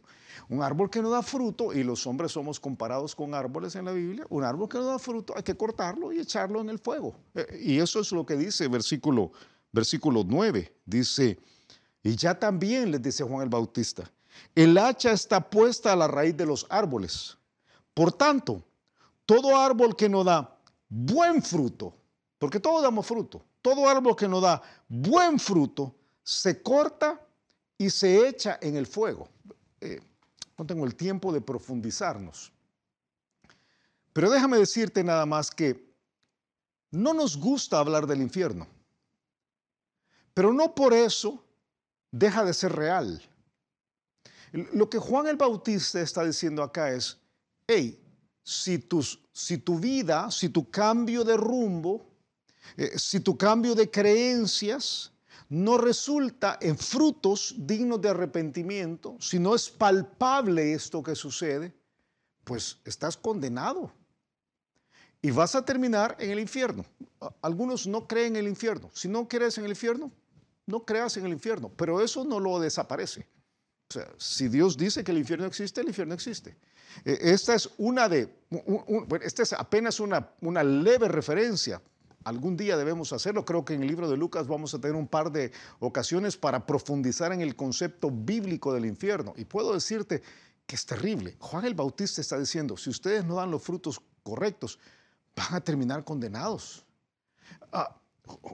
Un árbol que no da fruto, y los hombres somos comparados con árboles en la Biblia, un árbol que no da fruto, hay que cortarlo y echarlo en el fuego. Eh, y eso es lo que dice versículo, versículo 9. Dice, y ya también les dice Juan el Bautista, el hacha está puesta a la raíz de los árboles. Por tanto, todo árbol que no da buen fruto, porque todos damos fruto, todo árbol que no da buen fruto se corta y se echa en el fuego. Eh, no tengo el tiempo de profundizarnos. Pero déjame decirte nada más que no nos gusta hablar del infierno, pero no por eso deja de ser real. Lo que Juan el Bautista está diciendo acá es, hey, si, si tu vida, si tu cambio de rumbo, eh, si tu cambio de creencias no resulta en frutos dignos de arrepentimiento, si no es palpable esto que sucede, pues estás condenado y vas a terminar en el infierno. Algunos no creen en el infierno. Si no crees en el infierno, no creas en el infierno, pero eso no lo desaparece. O sea, si Dios dice que el infierno existe, el infierno existe. Eh, esta es una de, esta es apenas una, una leve referencia. Algún día debemos hacerlo. Creo que en el libro de Lucas vamos a tener un par de ocasiones para profundizar en el concepto bíblico del infierno. Y puedo decirte que es terrible. Juan el Bautista está diciendo, si ustedes no dan los frutos correctos, van a terminar condenados. Ah,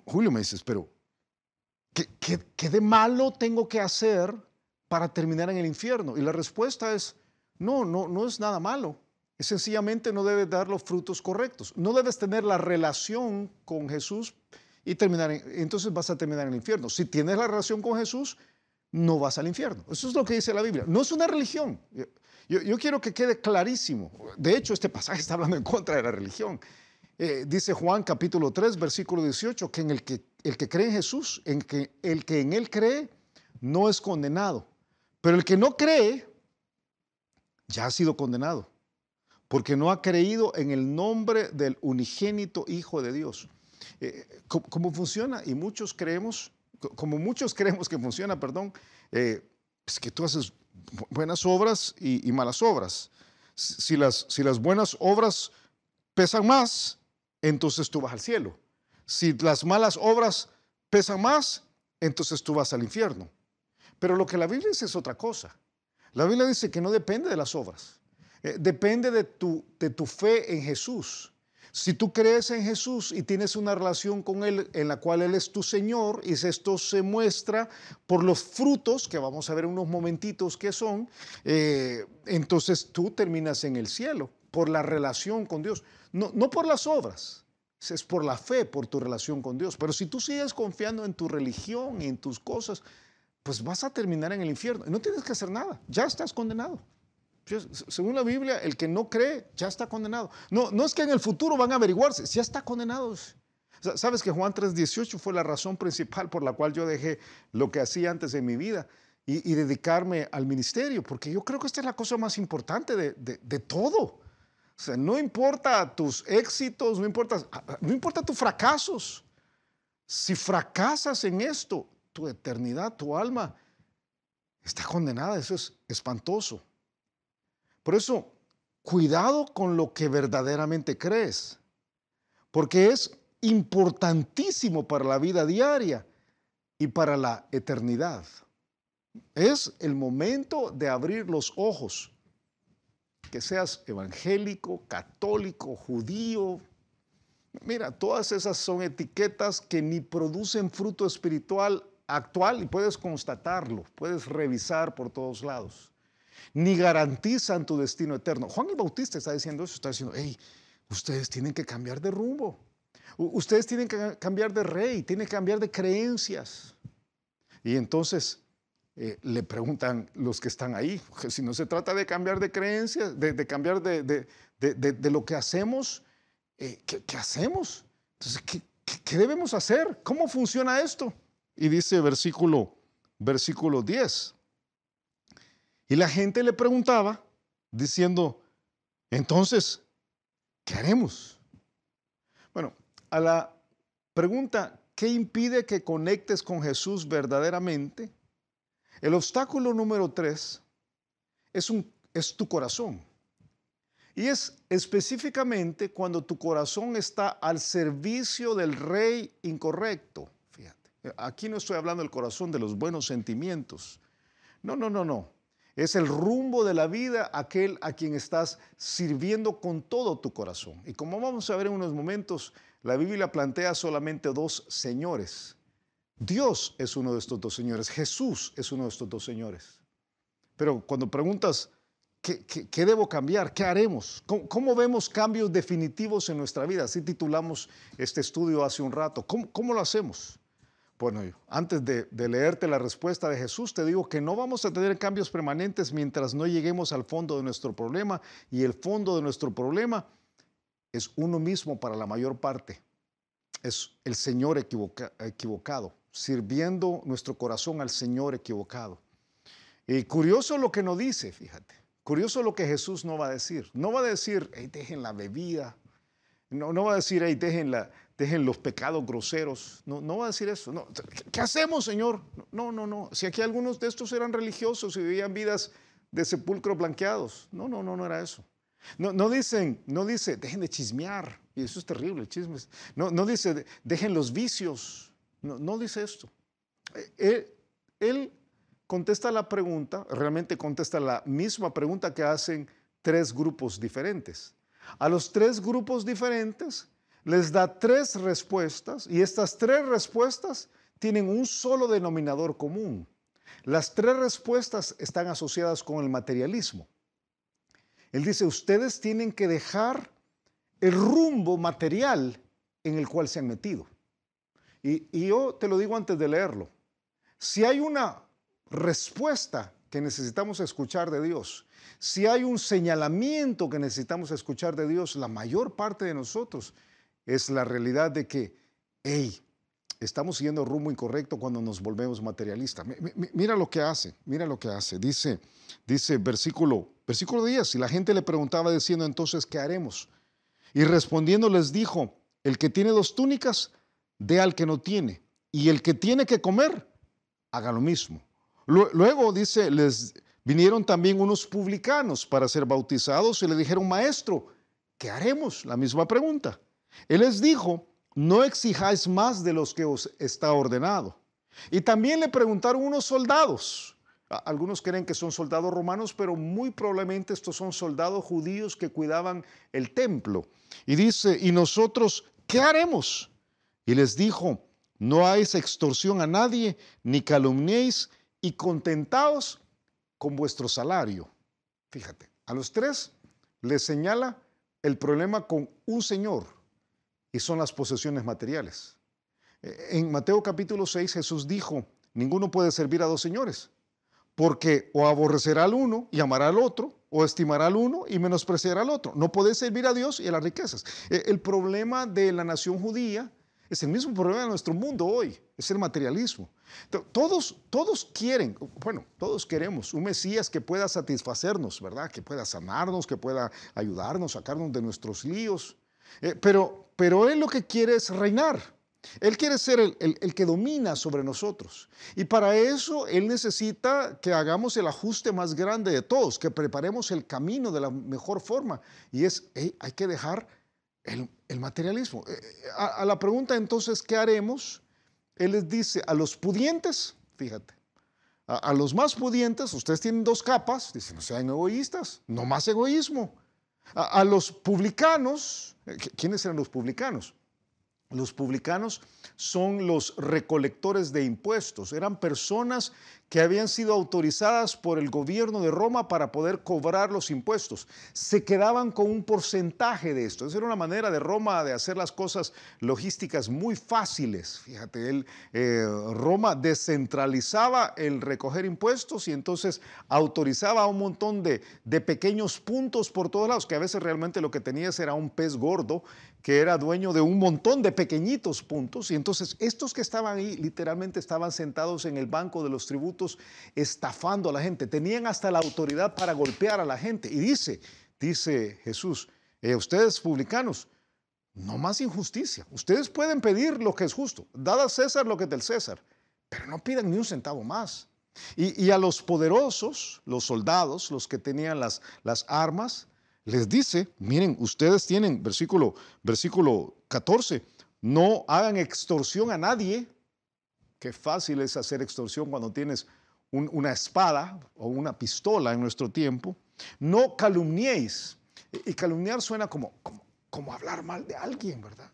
Julio me dices, pero ¿qué, qué de malo tengo que hacer para terminar en el infierno? Y la respuesta es, no, no, no es nada malo. Es sencillamente no debes dar los frutos correctos. No debes tener la relación con Jesús y terminar, entonces vas a terminar en el infierno. Si tienes la relación con Jesús, no vas al infierno. Eso es lo que dice la Biblia. No es una religión. Yo, quiero que quede clarísimo. De hecho, este pasaje *laughs* está hablando en contra de la religión. Eh, dice Juan capítulo 3, versículo 18, que, en el, que el que cree en Jesús, en que el que en él cree, no es condenado. Pero el que no cree, ya ha sido condenado, porque no ha creído en el nombre del unigénito Hijo de Dios. Eh, ¿cómo, funciona? Y muchos creemos, como muchos *laughs* creemos que funciona, perdón, eh, es que tú haces buenas obras y, malas obras. Las, si las buenas obras pesan más, entonces tú vas al cielo. Si las malas obras pesan más, entonces tú vas al infierno. Pero lo que la Biblia dice es otra cosa. La Biblia dice que no depende de las obras, eh, depende de tu, de tu fe en Jesús. Si tú crees en Jesús y tienes una relación con Él en la cual Él es tu Señor, y esto se muestra por los frutos, que vamos a ver unos momentitos que son, eh, entonces tú terminas en el cielo por la relación con Dios, no, no por las obras, es por la fe, por tu relación con Dios. Pero si tú sigues confiando en tu religión y en tus cosas, pues vas a terminar en el infierno. No tienes que hacer nada, ya estás condenado. Según la Biblia, el que no cree ya está condenado. No, no es que en el futuro van a averiguarse, ya está condenado. Sabes que Juan 3:18 fue la razón principal por la cual yo dejé lo que hacía antes de mi vida y, dedicarme al ministerio, porque yo creo que esta es la cosa más importante de, de, todo. O sea, no importa tus éxitos, no importa, no importa tus fracasos. Si fracasas en esto, tu eternidad, tu alma, está condenada. Eso es espantoso. Por eso, cuidado con lo que verdaderamente crees, porque es importantísimo para la vida diaria y para la eternidad. Es el momento de abrir los ojos, que seas evangélico, católico, judío, Mira, todas esas son etiquetas que ni producen fruto espiritual actual y puedes constatarlo, puedes revisar por todos lados, ni garantizan tu destino eterno. Juan el Bautista está diciendo eso, está diciendo, hey, ustedes tienen que cambiar de rumbo, ustedes tienen que cambiar de rey, tienen que cambiar de creencias. Y entonces eh, le preguntan los que están ahí, si no se trata de cambiar de creencias, de, cambiar de, lo que hacemos, eh, ¿qué, hacemos? Entonces, ¿qué debemos hacer? ¿Cómo funciona esto? Y dice versículo, versículo 10. Y la gente le preguntaba, diciendo, entonces, ¿qué haremos? Bueno, a la pregunta, ¿qué impide que conectes con Jesús verdaderamente? El obstáculo número tres es, tu corazón. Y es específicamente cuando tu corazón está al servicio del rey incorrecto. Aquí no estoy hablando del corazón de los buenos sentimientos. No, no, no, no. Es el rumbo de la vida aquel a quien estás sirviendo con todo tu corazón. Y como vamos a ver en unos momentos, la Biblia plantea solamente dos señores. Dios es uno de estos dos señores, Jesús es uno de estos dos señores. Pero cuando preguntas, ¿qué, debo cambiar? ¿Qué haremos? ¿Cómo, vemos cambios definitivos en nuestra vida? Así titulamos este estudio hace un rato. cómo lo hacemos? Bueno, antes de, leerte la respuesta de Jesús, te digo que no vamos a tener cambios permanentes mientras no lleguemos al fondo de nuestro problema. Y el fondo de nuestro problema es uno mismo para la mayor parte. Es el Señor equivocado, sirviendo nuestro corazón al Señor equivocado. Y curioso lo que no dice, fíjate. Curioso lo que Jesús no va a decir. No va a decir, hey, dejen la bebida, No, no va a decir, ahí dejen, dejen los pecados groseros. No, no va a decir eso. No. ¿Qué hacemos, Señor? No, no, no. Si aquí algunos de estos eran religiosos y vivían vidas de sepulcro blanqueados. No, no, no, no era eso. No, no dicen, no dice, dejen de chismear. Y eso es terrible, chismes. No, no dice, dejen los vicios. No, no dice esto. Eh, él, él contesta la pregunta, realmente contesta la misma pregunta que hacen tres grupos diferentes. A los tres grupos diferentes les da tres respuestas y estas tres respuestas tienen un solo denominador común. Las tres respuestas están asociadas con el materialismo. Él dice, ustedes tienen que dejar el rumbo material en el cual se han metido. Y, y yo te lo digo antes de leerlo. Si hay una respuesta que necesitamos escuchar de Dios, si hay un señalamiento que necesitamos escuchar de Dios, la mayor parte de nosotros es la realidad de que, hey, estamos siguiendo rumbo incorrecto cuando nos volvemos materialistas. Mira lo que hace, mira lo que hace. Dice, dice versículo, versículo 10, y la gente le preguntaba diciendo entonces, ¿qué haremos? Y respondiendo les dijo, el que tiene dos túnicas, dé al que no tiene, y el que tiene que comer, haga lo mismo. Luego dice, les vinieron también unos publicanos para ser bautizados y le dijeron, maestro, ¿qué haremos? La misma pregunta. Él les dijo, no exijáis más de los que os está ordenado. Y también le preguntaron unos soldados. Algunos creen que son soldados romanos, pero muy probablemente estos son soldados judíos que cuidaban el templo. Y dice, ¿y nosotros qué haremos? Y les dijo, no hagáis extorsión a nadie, ni calumniéis, y contentaos con vuestro salario. Fíjate, a los tres les señala el problema con un señor, y son las posesiones materiales. Eh, en Mateo capítulo 6 Jesús dijo, ninguno puede servir a dos señores, porque o aborrecerá al uno y amará al otro, o estimará al uno y menospreciará al otro. No puede servir a Dios y a las riquezas. Eh, el problema de la nación judía es el mismo problema de nuestro mundo hoy, es el materialismo. Todos, todos quieren, bueno, todos queremos un Mesías que pueda satisfacernos, ¿verdad? Que pueda sanarnos, que pueda ayudarnos, sacarnos de nuestros líos. Eh, pero, pero Él lo que quiere es reinar. Él quiere ser el, el, que domina sobre nosotros. Y para eso Él necesita que hagamos el ajuste más grande de todos, que preparemos el camino de la mejor forma. Y es, hay que dejar el, materialismo. Eh, eh, a, a, la pregunta entonces, ¿qué haremos? Él les dice a los pudientes, fíjate, a, a los más pudientes, ustedes tienen dos capas, dicen, no sean egoístas, no más egoísmo. A, los publicanos, eh, ¿Quiénes eran los publicanos? Los publicanos son los recolectores de impuestos, eran personas que habían sido autorizadas por el gobierno de Roma para poder cobrar los impuestos. Se quedaban con un porcentaje de esto. Esa era una manera de Roma de hacer las cosas logísticas muy fáciles. Fíjate, él, eh, Roma descentralizaba el recoger impuestos y entonces autorizaba un montón de, de pequeños puntos por todos lados, que a veces realmente lo que tenías era un pez gordo que era dueño de un montón de pequeñitos puntos. Y entonces estos que estaban ahí literalmente estaban sentados en el banco de los tributos estafando a la gente. Tenían hasta la autoridad para golpear a la gente. Y dice, dice Jesús, eh, ustedes publicanos, no más injusticia. Ustedes pueden pedir lo que es justo. Dad a César lo que es del César, pero no pidan ni un centavo más. Y, y a los poderosos, los soldados, los que tenían las, las armas, les dice, miren, ustedes tienen, versículo, versículo 14, no hagan extorsión a nadie. Qué fácil es hacer extorsión cuando tienes una espada o una pistola en nuestro tiempo. No calumniéis. Y calumniar suena como, como, como hablar mal de alguien, ¿verdad?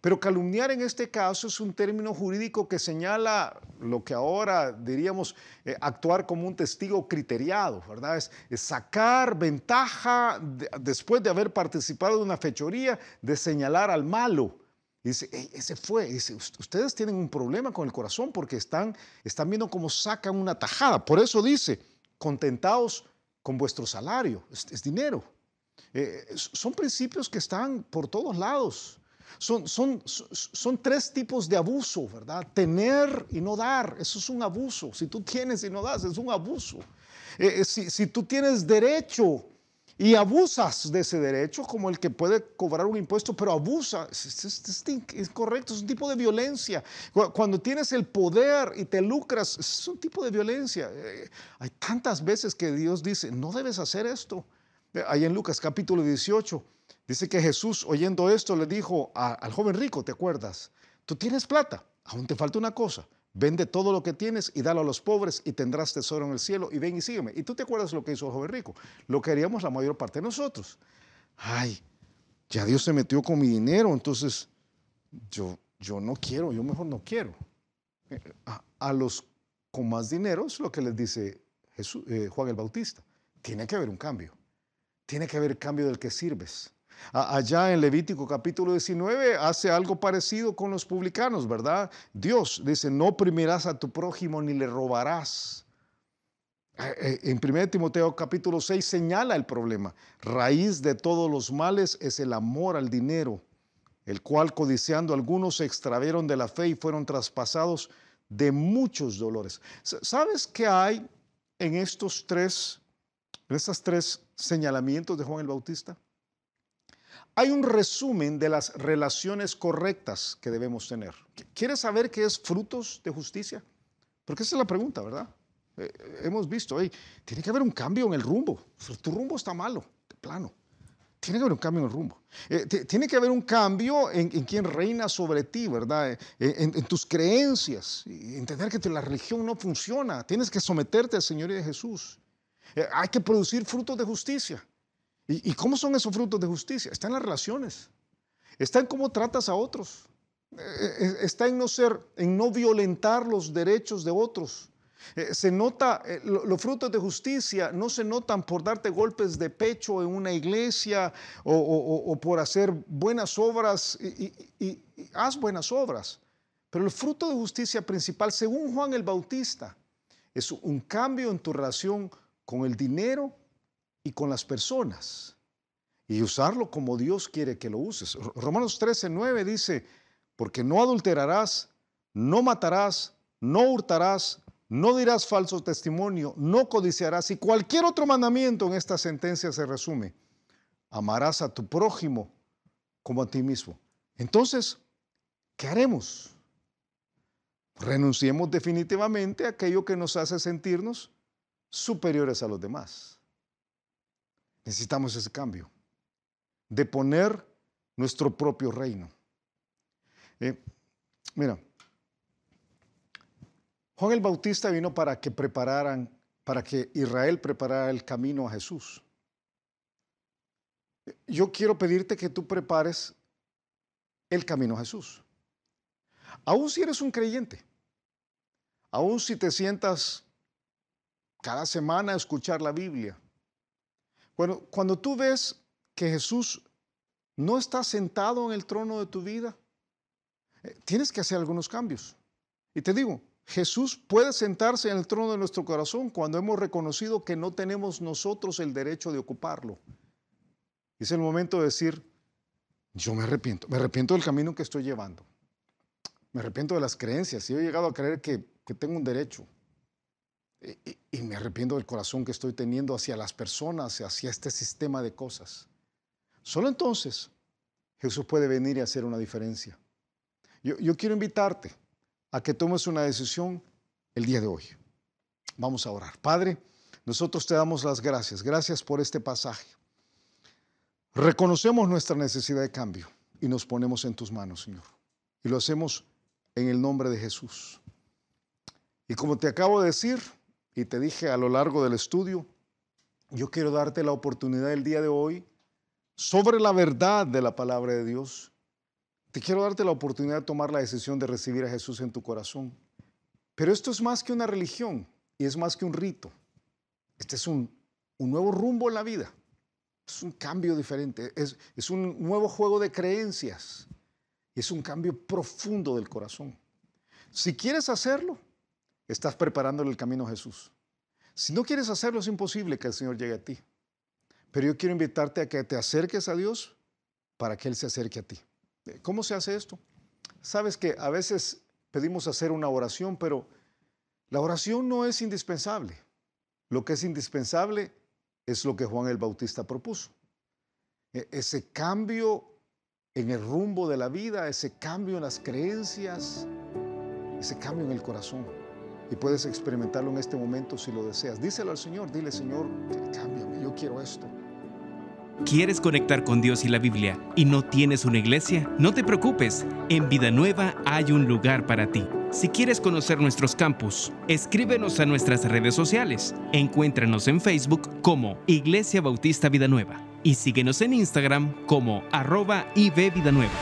Pero calumniar en este caso es un término jurídico que señala lo que ahora diríamos eh, actuar como un testigo criteriado, ¿verdad? Es, sacar ventaja después de haber participado de una fechoría, de señalar al malo. Dice, ese fue, dice, ustedes tienen un problema con el corazón porque están, están viendo cómo sacan una tajada. Por eso dice, contentaos con vuestro salario, es, dinero. Eh, son principios que están por todos lados. Son, son, son, tres tipos de abuso, ¿verdad? Tener y no dar, eso es un abuso. Si tú tienes y no das, es un abuso. Eh, eh, si, si, tú tienes derecho y abusas de ese derecho, como el que puede cobrar un impuesto, pero abusa, es, es, correcto, es un tipo de violencia. Cuando tienes el poder y te lucras, es un tipo de violencia. Eh, hay tantas veces que Dios dice, no debes hacer esto. Eh, ahí en Lucas capítulo 18, dice que Jesús oyendo esto le dijo al joven rico, ¿te acuerdas? Tú tienes plata, aún te falta una cosa. Vende todo lo que tienes y dalo a los pobres y tendrás tesoro en el cielo y ven y sígueme. Y tú te acuerdas lo que hizo el joven rico. Lo queríamos la mayor parte de nosotros. Ay, ya Dios se metió con mi dinero, entonces yo, yo no quiero, yo mejor no quiero. Eh, a, los con más dinero es lo que les dice Jesús, eh, Juan el Bautista. Tiene que haber un cambio. Tiene que haber cambio del que sirves. Allá en Levítico capítulo 19 hace algo parecido con los publicanos, ¿verdad? Dios dice, no oprimirás a tu prójimo ni le robarás. Eh, eh, en 1 Timoteo capítulo 6 señala el problema. Raíz de todos los males es el amor al dinero, el cual codiciando algunos se extravieron de la fe y fueron traspasados de muchos dolores. ¿Sabes qué hay en estos tres, en estos tres señalamientos de Juan el Bautista? Hay un resumen de las relaciones correctas que debemos tener. ¿Quieres saber qué es frutos de justicia? Porque esa es la pregunta, ¿verdad? Eh, hemos visto, hey, tiene que haber un cambio en el rumbo. Tu rumbo está malo, de plano. Tiene que haber un cambio en el rumbo. Eh, tiene que haber un cambio en, quien reina sobre ti, ¿verdad? Eh, en, en, tus creencias. Entender que la religión no funciona. Tienes que someterte al Señor y de Jesús. hay que producir frutos de justicia. ¿Y, cómo son esos frutos de justicia? Está en las relaciones, está en cómo tratas a otros, eh, eh, está en no ser, en no violentar los derechos de otros. Eh, se nota, los frutos de justicia no se notan por darte golpes de pecho en una iglesia o, por hacer buenas obras y, y, haz buenas obras. Pero el fruto de justicia principal, según Juan el Bautista, es un cambio en tu relación con el dinero y con las personas y usarlo como Dios quiere que lo uses. Romanos 13, 9 dice, porque no adulterarás, no matarás, no hurtarás, no dirás falso testimonio, no codiciarás y cualquier otro mandamiento en esta sentencia se resume. Amarás a tu prójimo como a ti mismo. Entonces, ¿qué haremos? Renunciemos definitivamente a aquello que nos hace sentirnos superiores a los demás. Necesitamos ese cambio, de poner nuestro propio reino. Eh, mira, Juan el Bautista vino para que prepararan, para que Israel preparara el camino a Jesús. Yo quiero pedirte que tú prepares el camino a Jesús. Aún si eres un creyente, aún si te sientas cada semana a escuchar la Biblia, bueno, cuando tú ves que Jesús no está sentado en el trono de tu vida, eh, tienes que hacer algunos cambios. Y te digo, Jesús puede sentarse en el trono de nuestro corazón cuando hemos reconocido que no tenemos nosotros el derecho de ocuparlo. Es el momento de decir, yo me arrepiento, me arrepiento del camino que estoy llevando. Me arrepiento de las creencias. Si he llegado a creer que tengo un derecho, y, me arrepiento del corazón que estoy teniendo hacia las personas, hacia este sistema de cosas. Solo entonces Jesús puede venir y hacer una diferencia. Yo, yo quiero invitarte a que tomes una decisión el día de hoy. Vamos a orar. Padre, nosotros te damos las gracias. Gracias por este pasaje. Reconocemos nuestra necesidad de cambio y nos ponemos en tus manos, Señor. Y lo hacemos en el nombre de Jesús. Y como te acabo de decir, y te dije a lo largo del estudio, yo quiero darte la oportunidad el día de hoy sobre la verdad de la palabra de Dios. Te quiero darte la oportunidad de tomar la decisión de recibir a Jesús en tu corazón. Pero esto es más que una religión y es más que un rito. Este es un, nuevo rumbo en la vida. Es un cambio diferente. Es, es un nuevo juego de creencias. Es un cambio profundo del corazón. Si quieres hacerlo, estás preparándole el camino a Jesús. Si no quieres hacerlo, es imposible que el Señor llegue a ti. Pero yo quiero invitarte a que te acerques a Dios para que Él se acerque a ti. ¿Cómo se hace esto? Sabes que a veces pedimos hacer una oración, pero la oración no es indispensable. Lo que es indispensable es lo que Juan el Bautista propuso. E, ese cambio en el rumbo de la vida, ese cambio en las creencias, ese cambio en el corazón. Y puedes experimentarlo en este momento si lo deseas. Díselo al Señor, dile Señor, cámbiame, yo quiero esto. ¿Quieres conectar con Dios y la Biblia y no tienes una iglesia? No te preocupes, en Vida Nueva hay un lugar para ti. Si quieres conocer nuestros campus, escríbenos a nuestras redes sociales. Encuéntranos en Facebook como Iglesia Bautista Vida Nueva y síguenos en Instagram como arroba Vida Nueva.